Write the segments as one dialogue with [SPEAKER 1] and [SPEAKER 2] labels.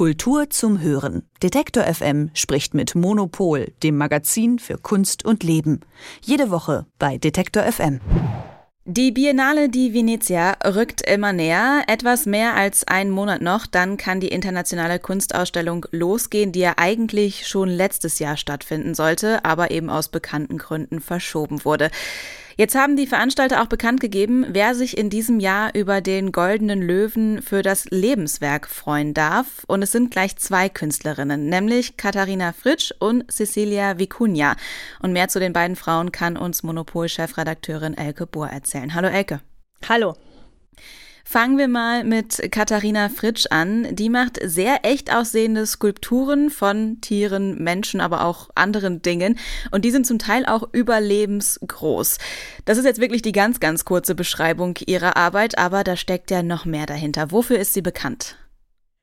[SPEAKER 1] Kultur zum Hören. Detektor FM spricht mit Monopol, dem Magazin für Kunst und Leben. Jede Woche bei Detektor FM.
[SPEAKER 2] Die Biennale di Venezia rückt immer näher. Etwas mehr als einen Monat noch, dann kann die internationale Kunstausstellung losgehen, die ja eigentlich schon letztes Jahr stattfinden sollte, aber eben aus bekannten Gründen verschoben wurde. Jetzt haben die Veranstalter auch bekannt gegeben, wer sich in diesem Jahr über den Goldenen Löwen für das Lebenswerk freuen darf. Und es sind gleich zwei Künstlerinnen, nämlich Katharina Fritsch und Cecilia Vicuña. Und mehr zu den beiden Frauen kann uns Monopol-Chefredakteurin Elke Bohr erzählen. Hallo Elke.
[SPEAKER 3] Hallo.
[SPEAKER 2] Fangen wir mal mit Katharina Fritsch an. Die macht sehr echt aussehende Skulpturen von Tieren, Menschen, aber auch anderen Dingen. Und die sind zum Teil auch überlebensgroß. Das ist jetzt wirklich die ganz, ganz kurze Beschreibung ihrer Arbeit, aber da steckt ja noch mehr dahinter. Wofür ist sie bekannt?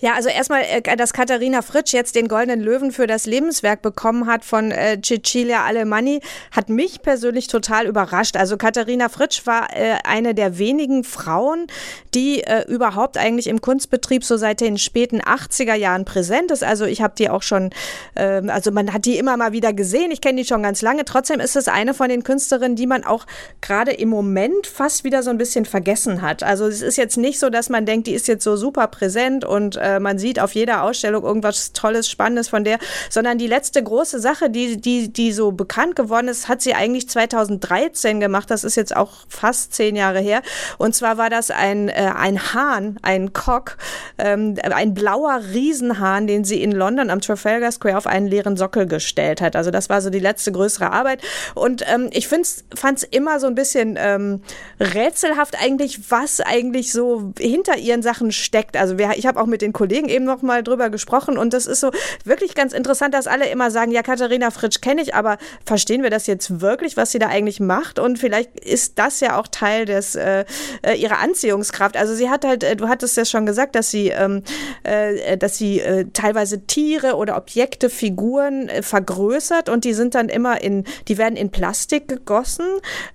[SPEAKER 3] Ja, also erstmal, äh, dass Katharina Fritsch jetzt den Goldenen Löwen für das Lebenswerk bekommen hat von äh, Cecilia Alemanni, hat mich persönlich total überrascht. Also Katharina Fritsch war äh, eine der wenigen Frauen, die äh, überhaupt eigentlich im Kunstbetrieb so seit den späten 80er Jahren präsent ist. Also ich habe die auch schon, äh, also man hat die immer mal wieder gesehen. Ich kenne die schon ganz lange. Trotzdem ist es eine von den Künstlerinnen, die man auch gerade im Moment fast wieder so ein bisschen vergessen hat. Also es ist jetzt nicht so, dass man denkt, die ist jetzt so super präsent und äh, man sieht auf jeder Ausstellung irgendwas Tolles, Spannendes von der, sondern die letzte große Sache, die, die, die so bekannt geworden ist, hat sie eigentlich 2013 gemacht. Das ist jetzt auch fast zehn Jahre her. Und zwar war das ein, äh, ein Hahn, ein Cock, ähm, ein blauer Riesenhahn, den sie in London am Trafalgar Square auf einen leeren Sockel gestellt hat. Also das war so die letzte größere Arbeit. Und ähm, ich fand es immer so ein bisschen ähm, rätselhaft eigentlich, was eigentlich so hinter ihren Sachen steckt. Also wir, ich habe auch mit den Kollegen eben noch mal drüber gesprochen und das ist so wirklich ganz interessant, dass alle immer sagen, ja, Katharina Fritsch kenne ich, aber verstehen wir das jetzt wirklich, was sie da eigentlich macht? Und vielleicht ist das ja auch Teil des äh, äh ihrer Anziehungskraft. Also sie hat halt, äh, du hattest ja schon gesagt, dass sie, ähm, äh, dass sie äh, teilweise Tiere oder Objekte, Figuren äh, vergrößert und die sind dann immer in, die werden in Plastik gegossen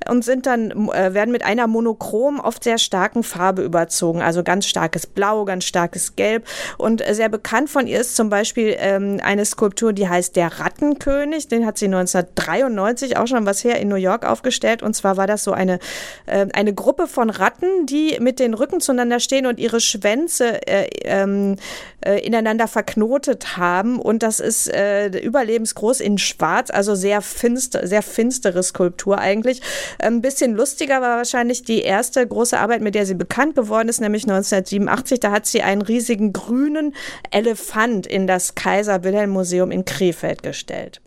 [SPEAKER 3] und sind dann, werden mit einer monochrom, oft sehr starken Farbe überzogen. Also ganz starkes Blau, ganz starkes Gelb und sehr bekannt von ihr ist zum Beispiel ähm, eine Skulptur, die heißt Der Rattenkönig. Den hat sie 1993 auch schon was her in New York aufgestellt. Und zwar war das so eine, äh, eine Gruppe von Ratten, die mit den Rücken zueinander stehen und ihre Schwänze äh, ähm, äh, ineinander verknotet haben. Und das ist äh, überlebensgroß in Schwarz, also sehr finster, sehr finstere Skulptur eigentlich. Ein bisschen lustiger war wahrscheinlich die erste große Arbeit, mit der sie bekannt geworden ist, nämlich 1987. Da hat sie einen riesigen grünen Elefant in das Kaiser Wilhelm Museum in Krefeld gestellt.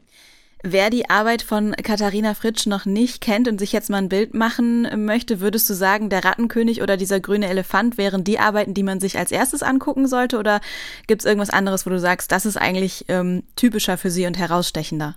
[SPEAKER 2] Wer die Arbeit von Katharina Fritsch noch nicht kennt und sich jetzt mal ein Bild machen möchte, würdest du sagen, der Rattenkönig oder dieser grüne Elefant wären die Arbeiten, die man sich als erstes angucken sollte? Oder gibt es irgendwas anderes, wo du sagst, das ist eigentlich ähm, typischer für sie und herausstechender?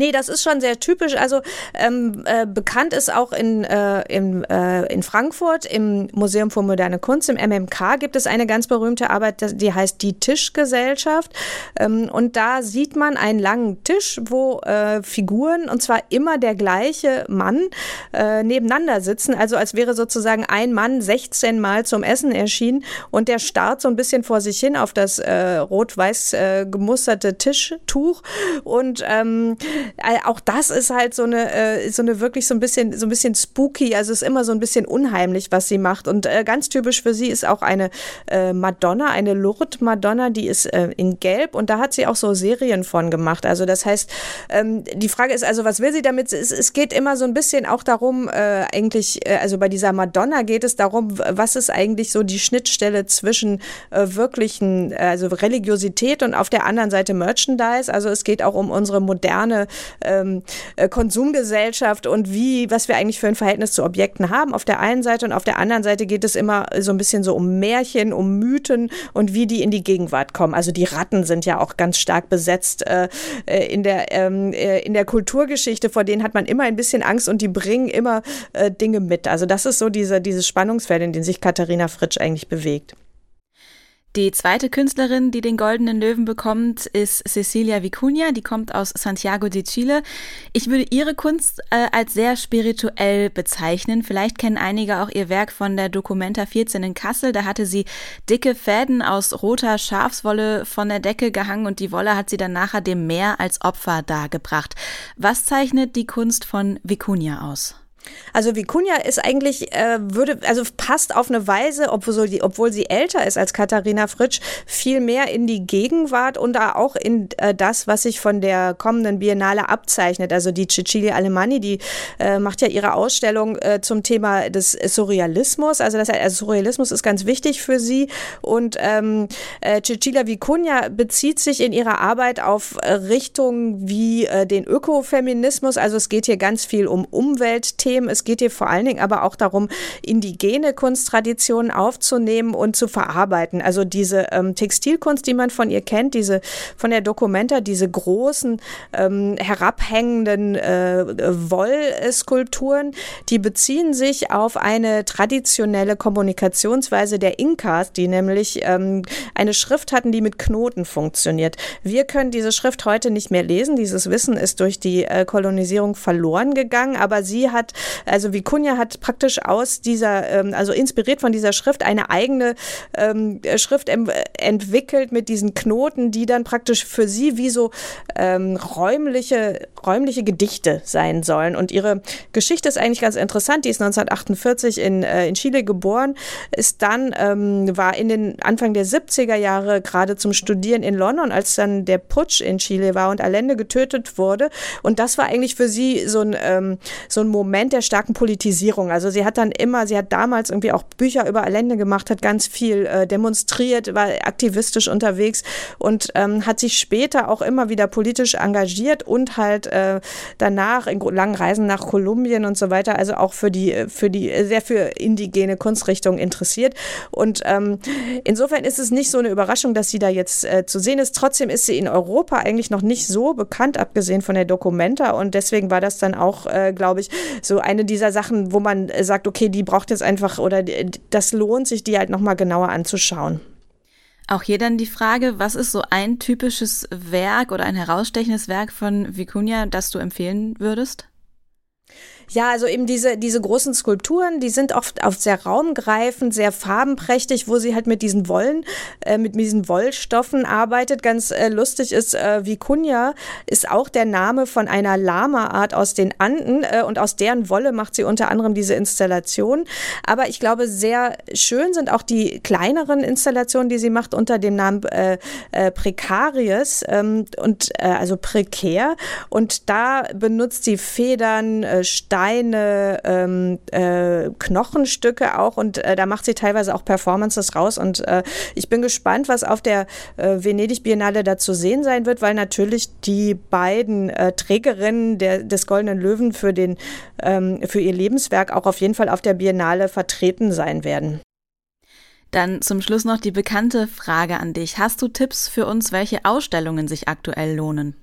[SPEAKER 3] Nee, das ist schon sehr typisch. Also ähm, äh, bekannt ist auch in, äh, in, äh, in Frankfurt im Museum für moderne Kunst, im MMK, gibt es eine ganz berühmte Arbeit, die heißt Die Tischgesellschaft. Ähm, und da sieht man einen langen Tisch, wo äh, Figuren, und zwar immer der gleiche Mann, äh, nebeneinander sitzen. Also als wäre sozusagen ein Mann 16 Mal zum Essen erschienen und der starrt so ein bisschen vor sich hin auf das äh, rot-weiß äh, gemusterte Tischtuch. Und ähm, äh, auch das ist halt so eine, äh, so eine wirklich so ein bisschen, so ein bisschen spooky. Also ist immer so ein bisschen unheimlich, was sie macht. Und äh, ganz typisch für sie ist auch eine äh, Madonna, eine Lourdes Madonna, die ist äh, in Gelb und da hat sie auch so Serien von gemacht. Also das heißt, ähm, die Frage ist also, was will sie damit? Es, es geht immer so ein bisschen auch darum, äh, eigentlich, äh, also bei dieser Madonna geht es darum, was ist eigentlich so die Schnittstelle zwischen äh, wirklichen, also Religiosität und auf der anderen Seite Merchandise. Also es geht auch um unsere moderne ähm, äh, Konsumgesellschaft und wie, was wir eigentlich für ein Verhältnis zu Objekten haben auf der einen Seite und auf der anderen Seite geht es immer so ein bisschen so um Märchen, um Mythen und wie die in die Gegenwart kommen. Also die Ratten sind ja auch ganz stark besetzt äh, äh in der ähm, äh, in der Kulturgeschichte, vor denen hat man immer ein bisschen Angst und die bringen immer äh, Dinge mit. Also das ist so diese, dieses Spannungsfeld, in dem sich Katharina Fritsch eigentlich bewegt.
[SPEAKER 2] Die zweite Künstlerin, die den Goldenen Löwen bekommt, ist Cecilia Vicuña. Die kommt aus Santiago de Chile. Ich würde ihre Kunst äh, als sehr spirituell bezeichnen. Vielleicht kennen einige auch ihr Werk von der Documenta 14 in Kassel. Da hatte sie dicke Fäden aus roter Schafswolle von der Decke gehangen und die Wolle hat sie dann nachher dem Meer als Opfer dargebracht. Was zeichnet die Kunst von Vicuña aus?
[SPEAKER 3] Also Vicuña ist eigentlich, äh, würde, also passt auf eine Weise, obwohl sie, obwohl sie älter ist als Katharina Fritsch, viel mehr in die Gegenwart und auch in äh, das, was sich von der kommenden Biennale abzeichnet. Also die Cecilia Alemanni, die äh, macht ja ihre Ausstellung äh, zum Thema des Surrealismus. Also, das, also Surrealismus ist ganz wichtig für sie. Und ähm, äh, Cecilia Vicuña bezieht sich in ihrer Arbeit auf äh, Richtungen wie den Ökofeminismus. Also es geht hier ganz viel um Umweltthemen Themen. Es geht hier vor allen Dingen aber auch darum, indigene Kunsttraditionen aufzunehmen und zu verarbeiten. Also diese ähm, Textilkunst, die man von ihr kennt, diese von der Documenta, diese großen ähm, herabhängenden äh, Wollskulpturen, die beziehen sich auf eine traditionelle Kommunikationsweise der Inkas, die nämlich ähm, eine Schrift hatten, die mit Knoten funktioniert. Wir können diese Schrift heute nicht mehr lesen. Dieses Wissen ist durch die äh, Kolonisierung verloren gegangen, aber sie hat also Vicuña hat praktisch aus dieser, ähm, also inspiriert von dieser Schrift eine eigene ähm, Schrift entwickelt mit diesen Knoten, die dann praktisch für sie wie so ähm, räumliche, räumliche Gedichte sein sollen. Und ihre Geschichte ist eigentlich ganz interessant. Die ist 1948 in, äh, in Chile geboren, ist dann, ähm, war in den Anfang der 70er Jahre gerade zum Studieren in London, als dann der Putsch in Chile war und Allende getötet wurde. Und das war eigentlich für sie so ein, ähm, so ein Moment, Moment der starken Politisierung. Also sie hat dann immer, sie hat damals irgendwie auch Bücher über Allende gemacht, hat ganz viel äh, demonstriert, war aktivistisch unterwegs und ähm, hat sich später auch immer wieder politisch engagiert und halt äh, danach in langen Reisen nach Kolumbien und so weiter, also auch für die, für die, sehr für indigene Kunstrichtungen interessiert. Und ähm, insofern ist es nicht so eine Überraschung, dass sie da jetzt äh, zu sehen ist. Trotzdem ist sie in Europa eigentlich noch nicht so bekannt, abgesehen von der Documenta. Und deswegen war das dann auch, äh, glaube ich, so eine dieser Sachen, wo man äh, sagt, okay, die braucht jetzt einfach oder das lohnt sich, die halt nochmal genauer anzuschauen.
[SPEAKER 2] Auch hier dann die Frage, was ist so ein typisches Werk oder ein herausstechendes Werk von Vicuña, das du empfehlen würdest?
[SPEAKER 3] Ja, also eben diese, diese großen Skulpturen, die sind oft, oft sehr raumgreifend, sehr farbenprächtig, wo sie halt mit diesen Wollen, äh, mit diesen Wollstoffen arbeitet. Ganz äh, lustig ist, äh, Vicuña ist auch der Name von einer Lama-Art aus den Anden äh, und aus deren Wolle macht sie unter anderem diese Installation. Aber ich glaube, sehr schön sind auch die kleineren Installationen, die sie macht unter dem Namen äh, äh, Precarius ähm, und äh, also prekär. Und da benutzt sie Federn, äh, Steine, ähm, äh, Knochenstücke auch und äh, da macht sie teilweise auch Performances raus und äh, ich bin gespannt, was auf der äh, Venedig Biennale da zu sehen sein wird, weil natürlich die beiden äh, Trägerinnen der, des Goldenen Löwen für, den, ähm, für ihr Lebenswerk auch auf jeden Fall auf der Biennale vertreten sein werden.
[SPEAKER 2] Dann zum Schluss noch die bekannte Frage an dich. Hast du Tipps für uns, welche Ausstellungen sich aktuell lohnen?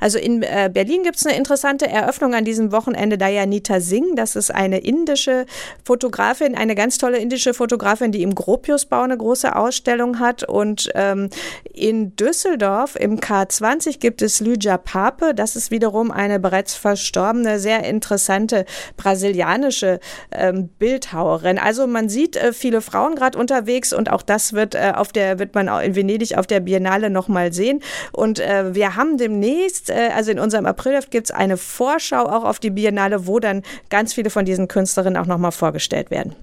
[SPEAKER 3] Also in äh, Berlin gibt es eine interessante Eröffnung an diesem Wochenende. Dayanita Singh, das ist eine indische Fotografin, eine ganz tolle indische Fotografin, die im Gropiusbau eine große Ausstellung hat. Und ähm, in Düsseldorf im K20 gibt es Lydia Pape. Das ist wiederum eine bereits verstorbene, sehr interessante brasilianische ähm, Bildhauerin. Also man sieht äh, viele Frauen gerade unterwegs und auch das wird äh, auf der wird man auch in Venedig auf der Biennale nochmal sehen. Und äh, wir haben demnächst demnächst, äh, also in unserem Aprilheft, gibt es eine Vorschau auch auf die Biennale, wo dann ganz viele von diesen Künstlerinnen auch nochmal vorgestellt werden.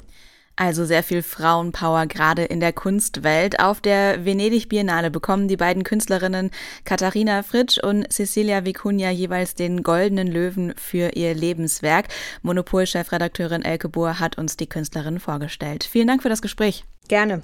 [SPEAKER 2] Also sehr viel Frauenpower gerade in der Kunstwelt. Auf der Venedig Biennale bekommen die beiden Künstlerinnen Katharina Fritsch und Cecilia Vicuña jeweils den Goldenen Löwen für ihr Lebenswerk. Monopol-Chefredakteurin Elke Bohr hat uns die Künstlerin vorgestellt. Vielen Dank für das Gespräch.
[SPEAKER 3] Gerne.